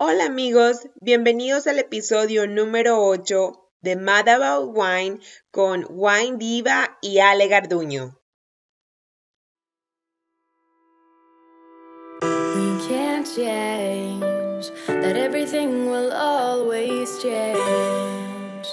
Hola amigos, bienvenidos al episodio número 8 de Mad About Wine con Wine Diva y Ale Garduño. We can't change, that everything will always change.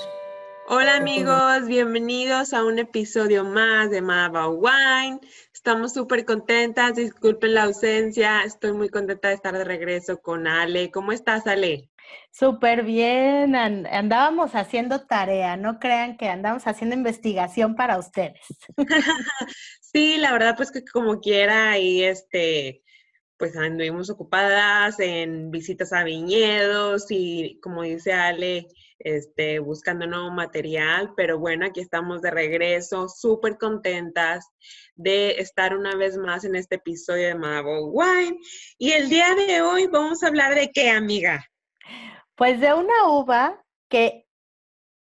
Hola amigos, bienvenidos a un episodio más de Mad About Wine. Estamos súper contentas, disculpen la ausencia, estoy muy contenta de estar de regreso con Ale. ¿Cómo estás, Ale? Súper bien, andábamos haciendo tarea, no crean que andamos haciendo investigación para ustedes. sí, la verdad pues que como quiera y este, pues anduvimos ocupadas en visitas a viñedos y como dice Ale, este, buscando nuevo material, pero bueno, aquí estamos de regreso, súper contentas de estar una vez más en este episodio de Mabo Wine. Y el día de hoy vamos a hablar de qué, amiga? Pues de una uva que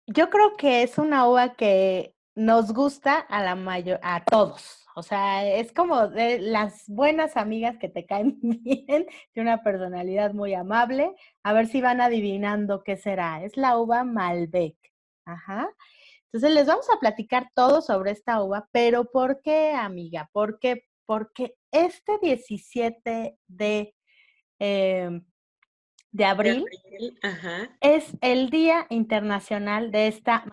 yo creo que es una uva que nos gusta a la mayor, a todos. O sea, es como de las buenas amigas que te caen bien, de una personalidad muy amable. A ver si van adivinando qué será. Es la uva Malbec. Ajá. Entonces les vamos a platicar todo sobre esta uva, pero ¿por qué, amiga? ¿Por qué? Porque este 17 de, em, de abril, es el Día Internacional de esta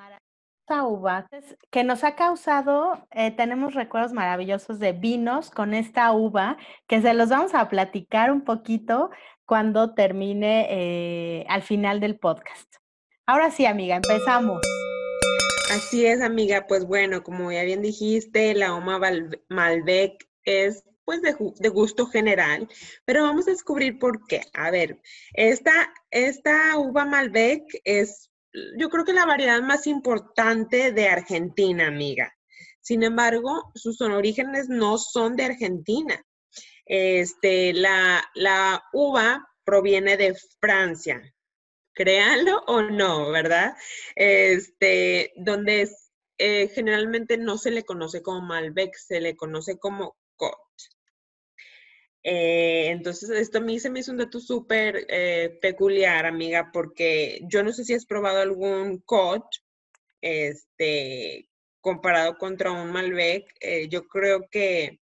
uva que nos ha causado, eh, tenemos recuerdos maravillosos de vinos con esta uva, que se los vamos a platicar un poquito cuando termine eh, al final del podcast. Ahora sí, amiga, empezamos. Así es, amiga. Pues bueno, como ya bien dijiste, la uva Malbec es pues de, de, gusto general, pero vamos a descubrir por qué. A ver, esta, esta uva Malbec es yo creo que la variedad más importante de Argentina, amiga. Sin embargo, sus orígenes no son de Argentina. Este, la, la uva proviene de Francia. Créanlo o no, ¿verdad? Este, donde eh, generalmente no se le conoce como Malbec, se le conoce como eh, entonces, esto a mí se me hizo un dato súper eh, peculiar, amiga, porque yo no sé si has probado algún coach, este, comparado contra un Malbec, eh, yo creo que,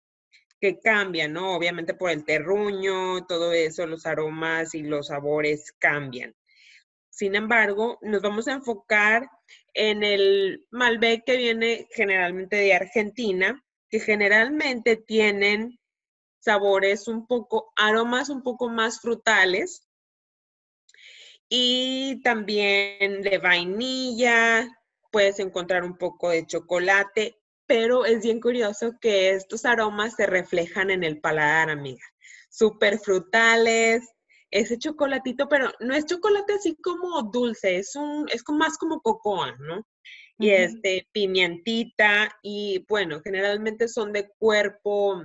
que cambia, ¿no? Obviamente por el terruño, todo eso, los aromas y los sabores cambian. Sin embargo, nos vamos a enfocar en el Malbec que viene generalmente de Argentina, que generalmente tienen sabores un poco, aromas un poco más frutales y también de vainilla, puedes encontrar un poco de chocolate, pero es bien curioso que estos aromas se reflejan en el paladar, amiga. Súper frutales, ese chocolatito, pero no es chocolate así como dulce, es un, es más como cocoa, ¿no? Y este, pimientita, y bueno, generalmente son de cuerpo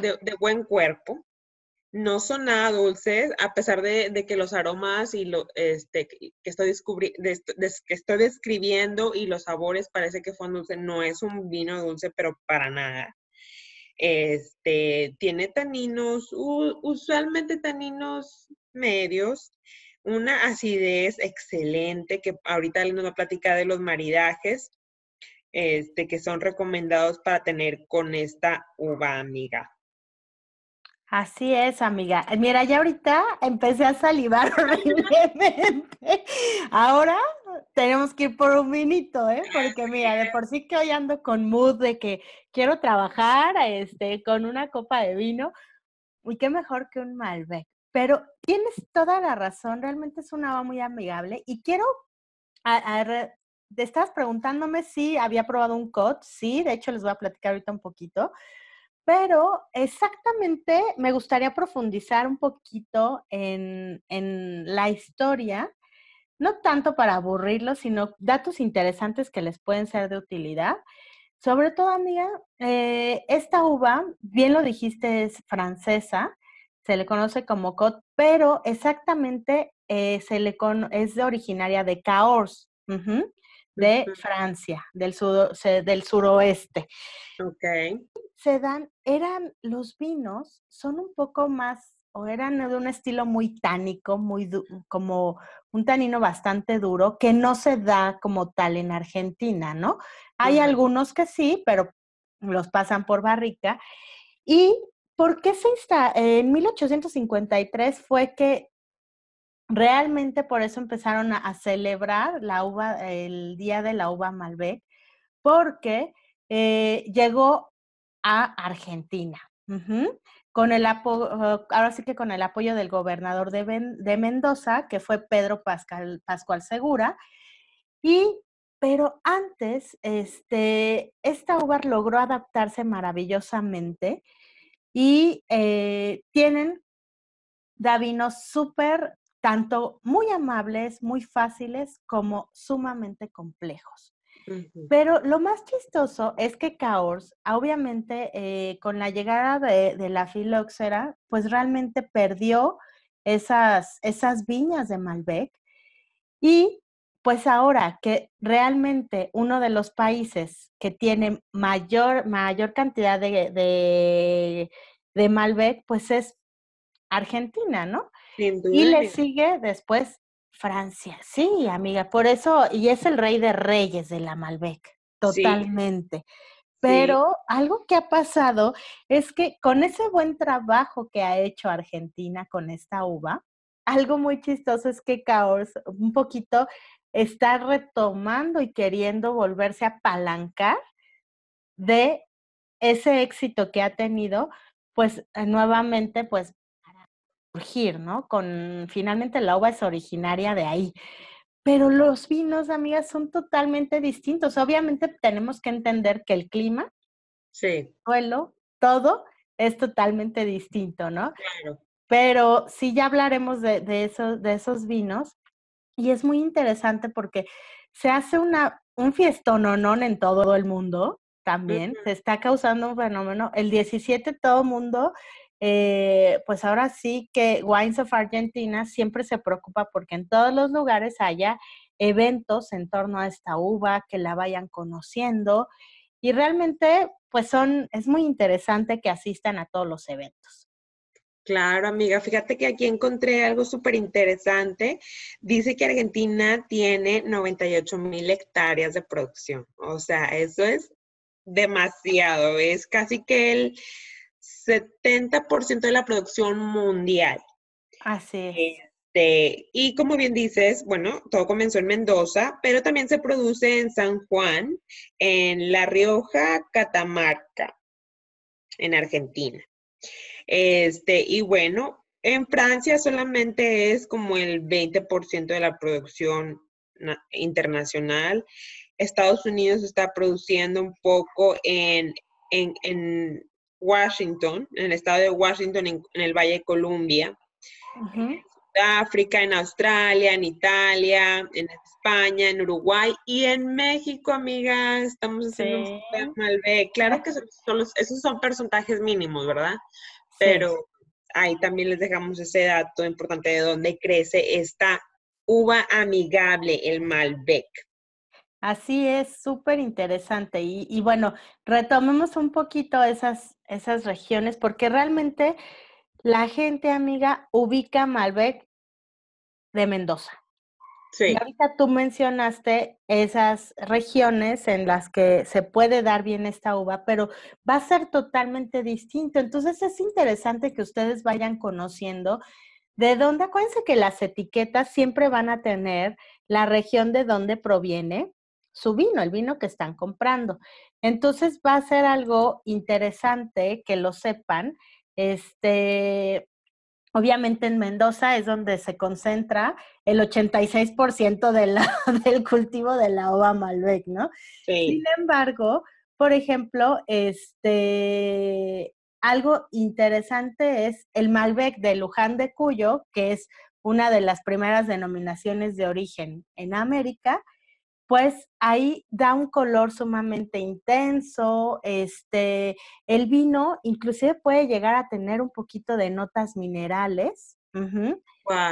de, buen cuerpo. No son nada dulces, a pesar de, que los aromas y lo este, que, estoy que estoy describiendo y los sabores parece que fueron dulces. No es un vino dulce, pero para nada. Este, tiene taninos, usualmente taninos medios, una acidez excelente, que ahorita nos va a platicar de los maridajes, este, que son recomendados para tener con esta uva amiga. Así es, amiga. Mira, ya ahorita empecé a salivar horriblemente. Ahora tenemos que ir por un vinito, ¿eh? Porque mira, de por sí que hoy ando con mood de que quiero trabajar este, con una copa de vino. Y qué mejor que un Malbec. Pero tienes toda la razón, realmente es una agua muy amigable. Y quiero, te estás preguntándome si había probado un COT. Sí, de hecho les voy a platicar ahorita un poquito. Pero exactamente me gustaría profundizar un poquito en, la historia, no tanto para aburrirlos, sino datos interesantes que les pueden ser de utilidad. Sobre todo, amiga, eh, esta uva, bien lo dijiste, es francesa, se le conoce como Cot, pero exactamente eh, se le es originaria de Cahors, de Francia, del, del suroeste. Ok se dan, eran los vinos, son un poco más o eran de un estilo muy tánico, muy como un tanino bastante duro, que no se da como tal en Argentina, ¿no? Hay algunos que sí, pero los pasan por barrica. ¿Y por qué se instala? En 1853 fue que realmente por eso empezaron a, celebrar la uva, el día de la uva Malbec, porque eh, llegó a Argentina. Con el ahora sí que con el apoyo del gobernador de, de Mendoza, que fue Pedro Pascual Segura, y pero antes, este, esta uva logró adaptarse maravillosamente y eh, tienen davinos súper, tanto muy amables, muy fáciles, como sumamente complejos. Pero lo más chistoso es que Caors, obviamente, eh, con la llegada de, la filoxera, pues realmente perdió esas, esas viñas de Malbec. Y pues ahora que realmente uno de los países que tiene mayor, mayor cantidad de, de, de Malbec, pues es Argentina, ¿no? Y le sigue después Francia, sí, amiga, por eso, y es el rey de reyes de la Malbec, totalmente. Pero algo que ha pasado es que con ese buen trabajo que ha hecho Argentina con esta uva, algo muy chistoso es que Caos un poquito está retomando y queriendo volverse a apalancar de ese éxito que ha tenido, pues eh, nuevamente, pues surgir, ¿no? Con finalmente la uva es originaria de ahí. Pero los vinos, amigas, son totalmente distintos. Obviamente tenemos que entender que el clima, sí. el suelo, todo es totalmente distinto, ¿no? Claro. Pero sí ya hablaremos de, de, de esos vinos y es muy interesante porque se hace una, un fiestón en todo el mundo también. Se está causando un fenómeno. El 17 todo el mundo eh, pues ahora sí que Wines of Argentina siempre se preocupa porque en todos los lugares haya eventos en torno a esta uva, que la vayan conociendo y realmente pues son, es muy interesante que asistan a todos los eventos. Claro, amiga, fíjate que aquí encontré algo súper interesante. Dice que Argentina tiene 98 mil hectáreas de producción. O sea, eso es demasiado. Es casi que el 70% de la producción mundial. Así es. Este, y como bien dices, bueno, todo comenzó en Mendoza, pero también se produce en San Juan, en La Rioja, Catamarca, en Argentina. Este, y bueno, en Francia solamente es como el 20% de la producción internacional. Estados Unidos está produciendo un poco en, en, en Washington, en el estado de Washington, en, el Valle de Columbia, en Sudáfrica, en Australia, en Italia, en España, en Uruguay y en México, amiga, estamos haciendo un Malbec. Claro que esos son porcentajes mínimos, ¿verdad? Pero ahí también les dejamos ese dato importante de dónde crece esta uva amigable, el Malbec. Así es, súper interesante. Y, bueno, retomemos un poquito esas, esas regiones, porque realmente la gente amiga ubica Malbec de Mendoza. Sí. Y ahorita tú mencionaste esas regiones en las que se puede dar bien esta uva, pero va a ser totalmente distinto. Entonces es interesante que ustedes vayan conociendo de dónde, acuérdense que las etiquetas siempre van a tener la región de dónde proviene, su vino, el vino que están comprando. Entonces va a ser algo interesante que lo sepan. Este, obviamente en Mendoza es donde se concentra el 86% de la, del cultivo de la ova Malbec, ¿no? Sin embargo, por ejemplo, este, algo interesante es el Malbec de Luján de Cuyo, que es una de las primeras denominaciones de origen en América, pues ahí da un color sumamente intenso, este, el vino inclusive puede llegar a tener un poquito de notas minerales.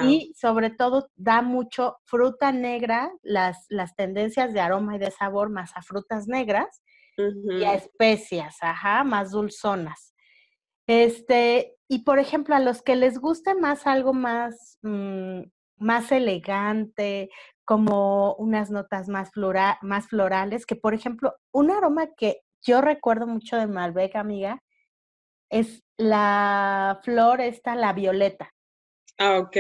Y sobre todo da mucho fruta negra, las, las tendencias de aroma y de sabor más a frutas negras y a especias, ajá, más dulzonas. Este, y por ejemplo, a los que les guste más algo más, mm, más elegante, como unas notas más, más florales, que por ejemplo, un aroma que yo recuerdo mucho de Malbec, amiga, es la flor esta, la violeta. Ah, ok.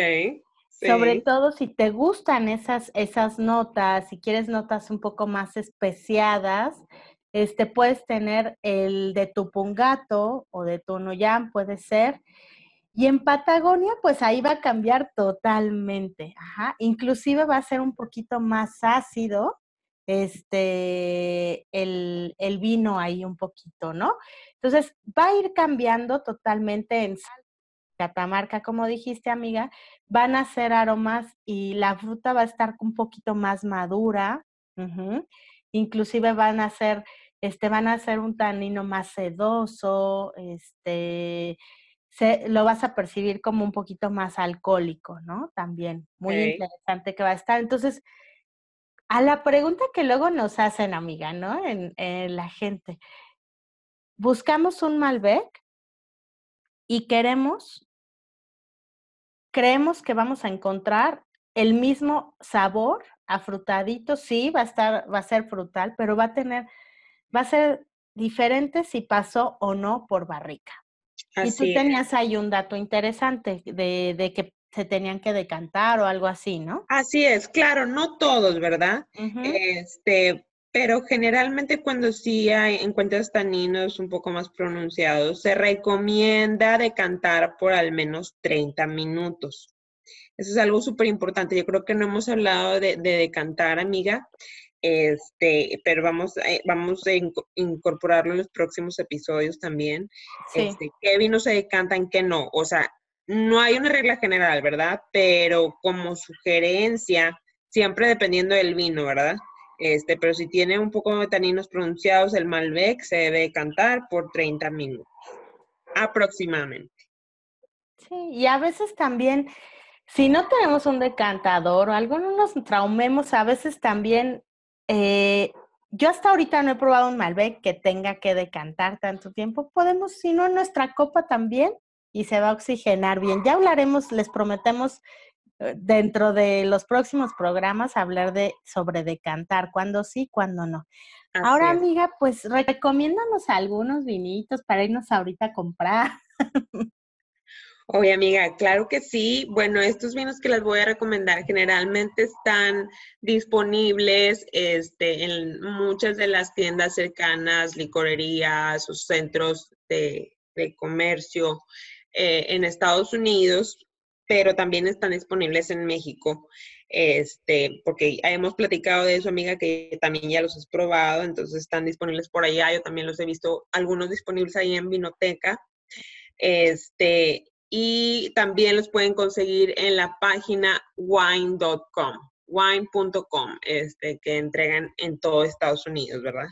Sobre todo si te gustan esas, esas notas, si quieres notas un poco más especiadas, este, puedes tener el de tu pungato o de tu noyam, puede ser. Y en Patagonia, pues ahí va a cambiar totalmente. Ajá. Inclusive va a ser un poquito más ácido este, el, el vino ahí un poquito, ¿no? Entonces, va a ir cambiando totalmente en Catamarca, como dijiste, amiga, van a ser aromas y la fruta va a estar un poquito más madura. Inclusive van a ser, este, van a ser un tanino más sedoso, este, se, lo vas a percibir como un poquito más alcohólico, ¿no? También, muy interesante que va a estar. Entonces, a la pregunta que luego nos hacen, amiga, ¿no? En, en la gente, buscamos un Malbec y queremos creemos que vamos a encontrar el mismo sabor afrutadito, sí, va a estar, va a ser frutal, pero va a tener, va a ser diferente si pasó o no por barrica. Y tú tenías ahí un dato interesante de, de, que se tenían que decantar o algo así, ¿no? Así es, claro, no todos, ¿verdad? Este, pero generalmente cuando sí hay, encuentras taninos un poco más pronunciados, se recomienda decantar por al menos 30 minutos. Eso es algo súper importante. Yo creo que no hemos hablado de, decantar, amiga, este, pero vamos, eh, vamos a incorporarlo en los próximos episodios también. Este, ¿Qué vino se decantan, qué no? O sea, no hay una regla general, ¿verdad? Pero como sugerencia, siempre dependiendo del vino, ¿verdad? Este, pero si tiene un poco de taninos pronunciados, el Malbec se debe cantar por 30 minutos, aproximadamente. Sí, y a veces también, si no tenemos un decantador o algo, no nos traumemos, a veces también, eh, yo hasta ahorita no he probado un Malbec que tenga que decantar tanto tiempo, podemos, si no, nuestra copa también y se va a oxigenar bien. Ya hablaremos, les prometemos eh, dentro de los próximos programas hablar de sobre decantar, cuándo sí, cuándo no. Ahora, amiga, pues recomiéndanos algunos vinitos para irnos ahorita a comprar. Oye, amiga, claro que sí. Bueno, estos vinos que les voy a recomendar generalmente están disponibles este, en muchas de las tiendas cercanas, licorerías o centros de, comercio eh, en Estados Unidos pero también están disponibles en México. Este, porque hemos platicado de eso, amiga, que también ya los has probado, entonces están disponibles por allá. Yo también los he visto, algunos disponibles ahí en Vinoteca. Este, y también los pueden conseguir en la página wine.com, wine.com, este, que entregan en todo Estados Unidos, ¿verdad?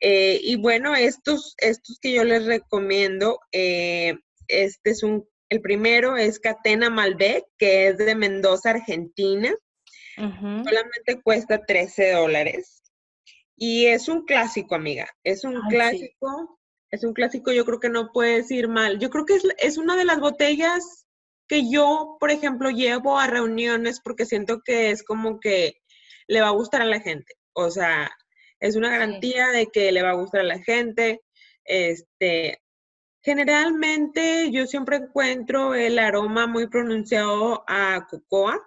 Eh, y bueno, estos, estos que yo les recomiendo, eh, este es un el primero es Catena Malbec, que es de Mendoza, Argentina. Solamente cuesta 13 dólares. Y es un clásico, amiga. Es un clásico. Es un clásico, yo creo que no puedes ir mal. Yo creo que es, es una de las botellas que yo, por ejemplo, llevo a reuniones porque siento que es como que le va a gustar a la gente. O sea, es una garantía de que le va a gustar a la gente. Este, Generalmente yo siempre encuentro el aroma muy pronunciado a cocoa,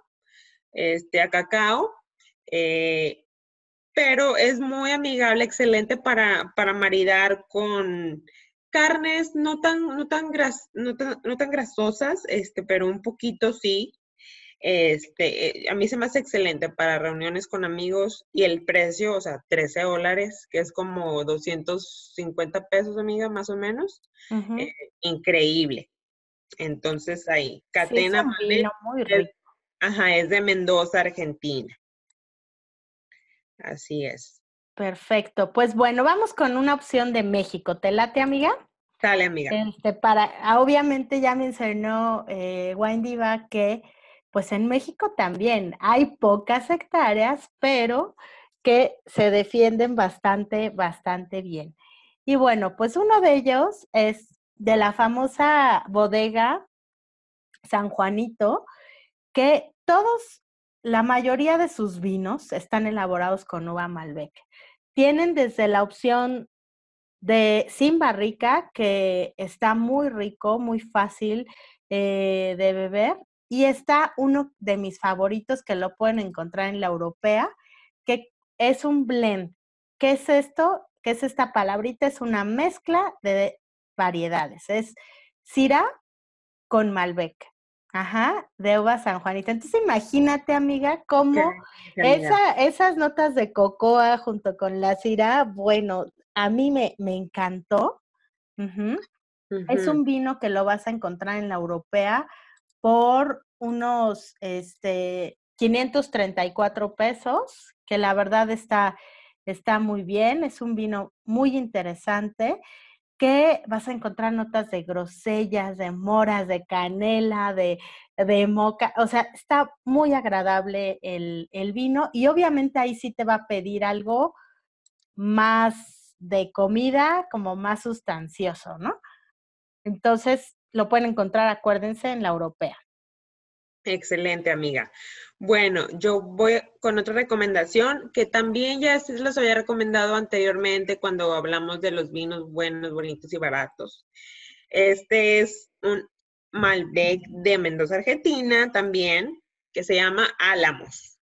este, a cacao, eh, pero es muy amigable, excelente para, para maridar con carnes no tan, no tan, no tan, grasosas, este, pero un poquito sí. Este, eh, a mí se me hace excelente para reuniones con amigos y el precio, o sea, 13 dólares, que es como 250 pesos, amiga, más o menos. Eh, increíble. Entonces ahí, Catena muy rico. ajá, es de Mendoza, Argentina. Así es. Perfecto. Pues bueno, vamos con una opción de México. ¿Te late, amiga? Dale, amiga. Este, para, obviamente ya mencionó eh, que pues en México también hay pocas hectáreas, pero que se defienden bastante, bastante bien. Y bueno, pues uno de ellos es de la famosa bodega San Juanito, que todos, la mayoría de sus vinos están elaborados con uva Malbec. Tienen desde la opción de sin barrica, que está muy rico, muy fácil eh, de beber, y está uno de mis favoritos que lo pueden encontrar en la europea, que es un blend. ¿Qué es esto? ¿Qué es esta palabrita? Es una mezcla de variedades. Es Syrah con Malbec. Ajá, de uva San Juanita. Entonces imagínate, amiga, cómo esas notas de cocoa junto con la Syrah, bueno, a mí me, me encantó. Es un vino que lo vas a encontrar en la europea por unos este, 534 pesos, que la verdad está, está muy bien. Es un vino muy interesante que vas a encontrar notas de grosellas, de moras, de canela, de, de moca. O sea, está muy agradable el, el vino y obviamente ahí sí te va a pedir algo más de comida, como más sustancioso, ¿no? Entonces, lo pueden encontrar, acuérdense, en la europea. Excelente, amiga. Bueno, yo voy con otra recomendación que también ya los había recomendado anteriormente cuando hablamos de los vinos buenos, bonitos y baratos. Este es un Malbec de Mendoza, Argentina, también, que se llama Álamos.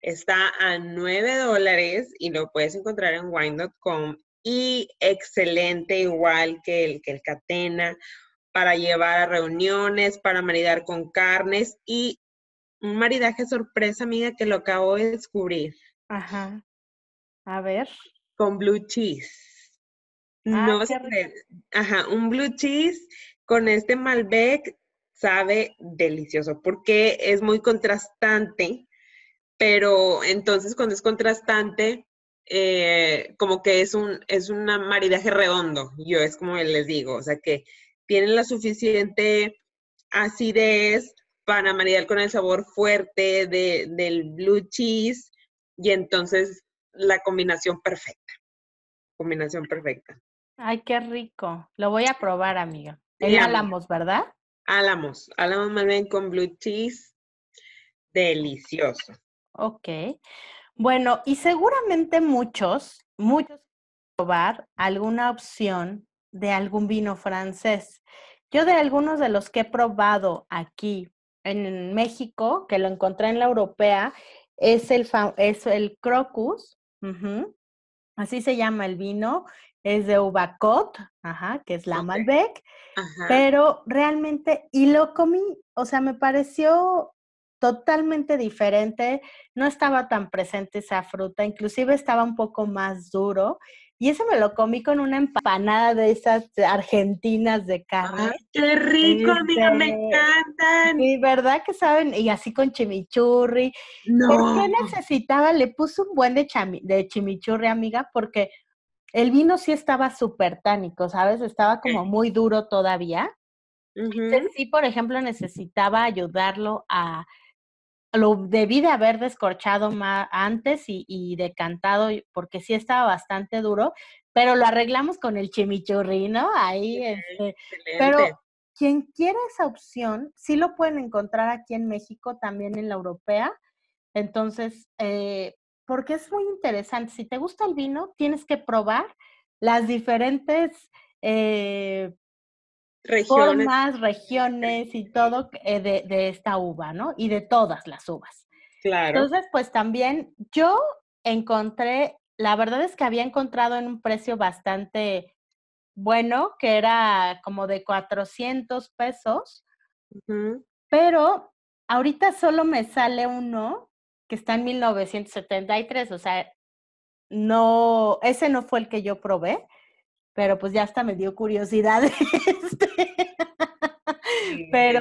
Está a 9 dólares y lo puedes encontrar en wine.com y excelente igual que el, que el Catena para llevar a reuniones, para maridar con carnes y un maridaje sorpresa, amiga, que lo acabo de descubrir. Ajá. A ver. Con blue cheese. Ah, no sé. Ajá, un blue cheese con este Malbec sabe delicioso porque es muy contrastante, pero entonces cuando es contrastante, eh, como que es un, es un maridaje redondo, yo es como les digo, o sea que tienen la suficiente acidez para maridar con el sabor fuerte de, del blue cheese y entonces la combinación perfecta. Combinación perfecta. Ay, qué rico. Lo voy a probar, amiga. El álamos, ¿verdad? Álamos. Álamos más bien con blue cheese. Delicioso. Ok. Bueno, y seguramente muchos, muchos probar alguna opción de algún vino francés. Yo de algunos de los que he probado aquí en México, que lo encontré en la europea, es el, es el Crocus, así se llama el vino, es de Ubacot, ajá, que es la Malbec, pero realmente, y lo comí, o sea, me pareció totalmente diferente, no estaba tan presente esa fruta, inclusive estaba un poco más duro y eso me lo comí con una empanada de esas argentinas de carne. ¡Ay, qué rico, amiga! Me este, encantan. Sí, ¿verdad que saben? Y así con chimichurri. No. ¿Por qué necesitaba? Le puse un buen de, de chimichurri, amiga, porque el vino sí estaba súper tánico, ¿sabes? Estaba como muy duro todavía. sí, por ejemplo, necesitaba ayudarlo a lo debí de haber descorchado más antes y, decantado porque sí estaba bastante duro, pero lo arreglamos con el chimichurri, ¿no? Ahí, este, pero quien quiera esa opción, sí lo pueden encontrar aquí en México, también en la europea. Entonces, eh, porque es muy interesante. Si te gusta el vino, tienes que probar las diferentes eh, regiones. formas, regiones y todo eh, de, de, esta uva, ¿no? Y de todas las uvas. Claro. Entonces, pues también yo encontré, la verdad es que había encontrado en un precio bastante bueno, que era como de 400 pesos, pero ahorita solo me sale uno que está en 1973, o sea, no, ese no fue el que yo probé, pero pues ya hasta me dio curiosidad. Este. pero,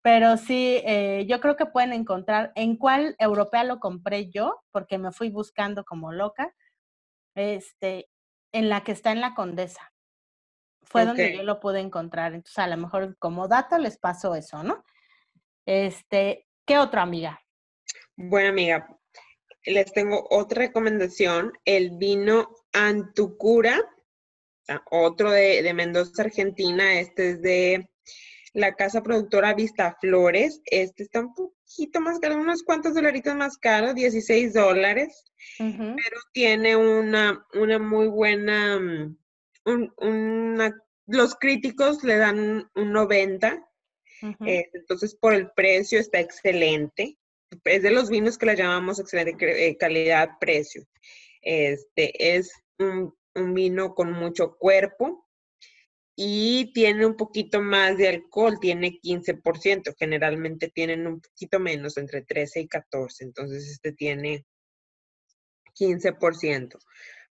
pero sí, eh, yo creo que pueden encontrar en cuál europea lo compré yo, porque me fui buscando como loca, este, en la que está en la Condesa. Fue donde yo lo pude encontrar. Entonces, a lo mejor como dato les pasó eso, ¿no? Este, ¿qué otra amiga? Bueno, amiga, les tengo otra recomendación, el vino Antucura otro de, de Mendoza, Argentina, este es de la casa productora Vista Flores. Este está un poquito más caro, unos cuantos dolaritos más caro, 16 dólares, pero tiene una, una muy buena, un, los críticos le dan un 90, eh, entonces por el precio está excelente. Es de los vinos que le llamamos excelente eh, calidad-precio. Este es un, un vino con mucho cuerpo, y tiene un poquito más de alcohol, tiene 15%, generalmente tienen un poquito menos, entre 13 y 14, entonces este tiene 15%,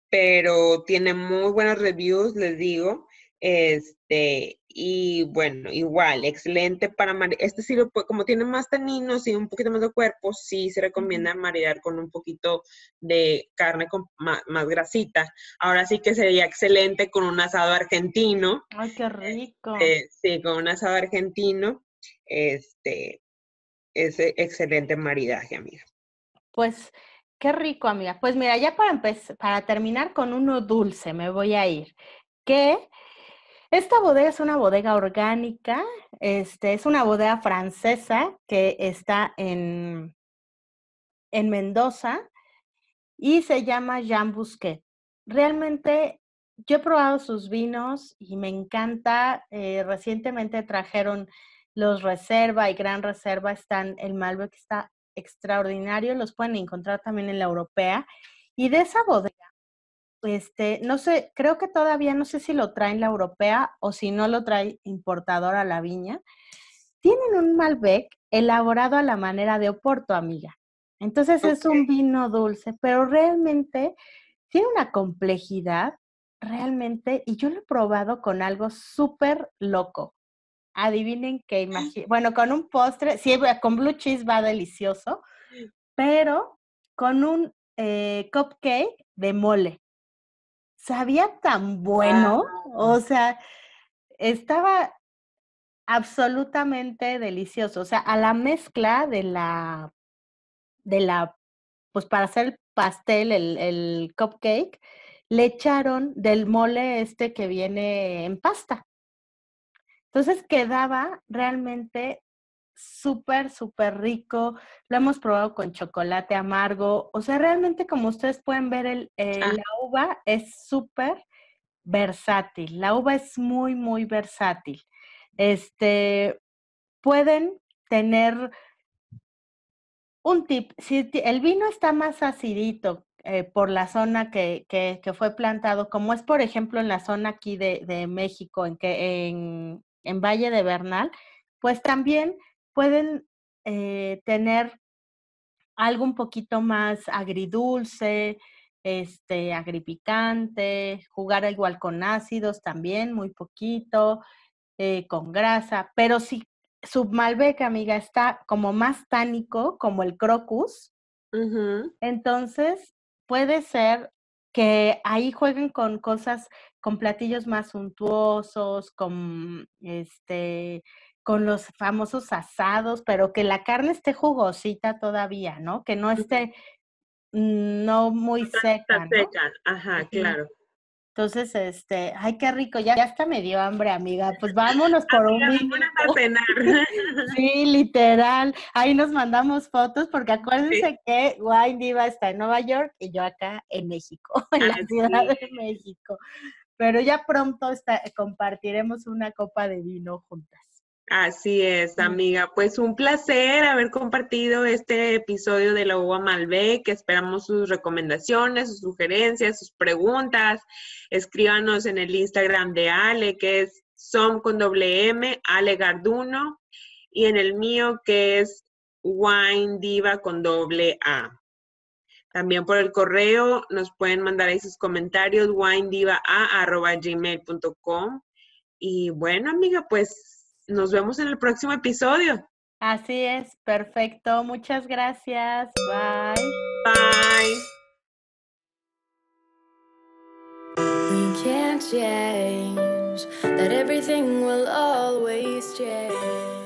pero tiene muy buenos reviews, les digo, este, y bueno, igual, excelente para marear. Este sí lo como tiene más taninos y un poquito más de cuerpo, sí se recomienda marear con un poquito de carne con más, grasita. Ahora sí que sería excelente con un asado argentino. Ay, qué rico. Este, sí, con un asado argentino. Este, es excelente maridaje, amiga. Pues, qué rico, amiga. Pues mira, ya para empezar, para terminar con uno dulce, me voy a ir. Que esta bodega es una bodega orgánica, este, es una bodega francesa que está en, en Mendoza y se llama Jean Busquet. Realmente yo he probado sus vinos y me encanta. Eh, recientemente trajeron los Reserva y Gran Reserva, están, el Malbec está extraordinario, los pueden encontrar también en la europea. Y de esa bodega este, no sé, creo que todavía no sé si lo traen la europea o si no lo trae importador a la viña. Tienen un Malbec elaborado a la manera de Oporto, amiga. Entonces es un vino dulce, pero realmente tiene una complejidad, realmente, y yo lo he probado con algo súper loco. Adivinen qué imagino. Bueno, con un postre, sí, con blue cheese va delicioso, pero con un eh, cupcake de mole sabía tan bueno, o sea, estaba absolutamente delicioso. O sea, a la mezcla de la, de la, pues para hacer el pastel, el, el cupcake, le echaron del mole este que viene en pasta. Entonces quedaba realmente súper, súper rico. Lo hemos probado con chocolate amargo. O sea, realmente como ustedes pueden ver, el, ah. la uva es súper versátil. La uva es muy, muy versátil. Este, pueden tener un tip. Si el vino está más acidito eh, por la zona que, que, que, fue plantado, como es por ejemplo en la zona aquí de, de México, en, que, en, en Valle de Bernal, pues también pueden eh, tener algo un poquito más agridulce, este, agripicante, jugar igual con ácidos también, muy poquito, eh, con grasa, pero si su Malbec, amiga, está como más tánico, como el crocus, entonces puede ser que ahí jueguen con cosas, con platillos más suntuosos, con este con los famosos asados, pero que la carne esté jugosita todavía, ¿no? Que no esté no muy seca. seca, ajá, claro. Entonces, este, ay, qué rico, ya, ya hasta me dio hambre, amiga. Pues vámonos por un minuto. a cenar. sí, literal. Ahí nos mandamos fotos, porque acuérdense que Wine Diva está en Nueva York y yo acá en México, en la Ciudad de México. Pero ya pronto está, compartiremos una copa de vino juntas. Así es, amiga. Pues un placer haber compartido este episodio de la uva Malbec. Esperamos sus recomendaciones, sus sugerencias, sus preguntas. Escríbanos en el Instagram de Ale, que es som con doble M, Ale Garduno, y en el mío, que es Wine Diva con doble A. También por el correo nos pueden mandar ahí sus comentarios, winediva.gmail.com. Y bueno, amiga, pues nos vemos en el próximo episodio. Así es, perfecto. Muchas gracias. Bye. Bye. We can't change that everything will always change.